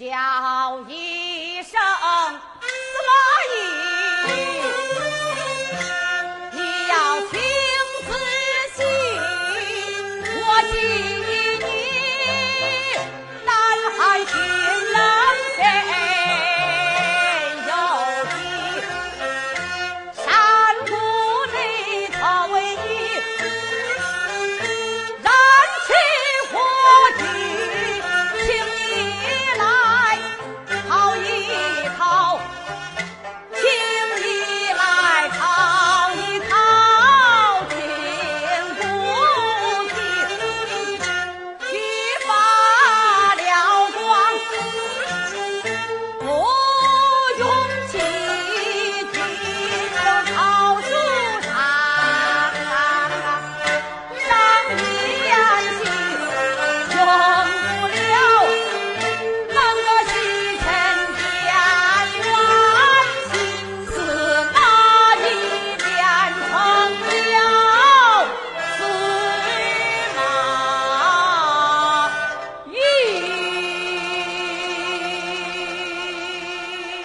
交易。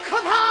可怕！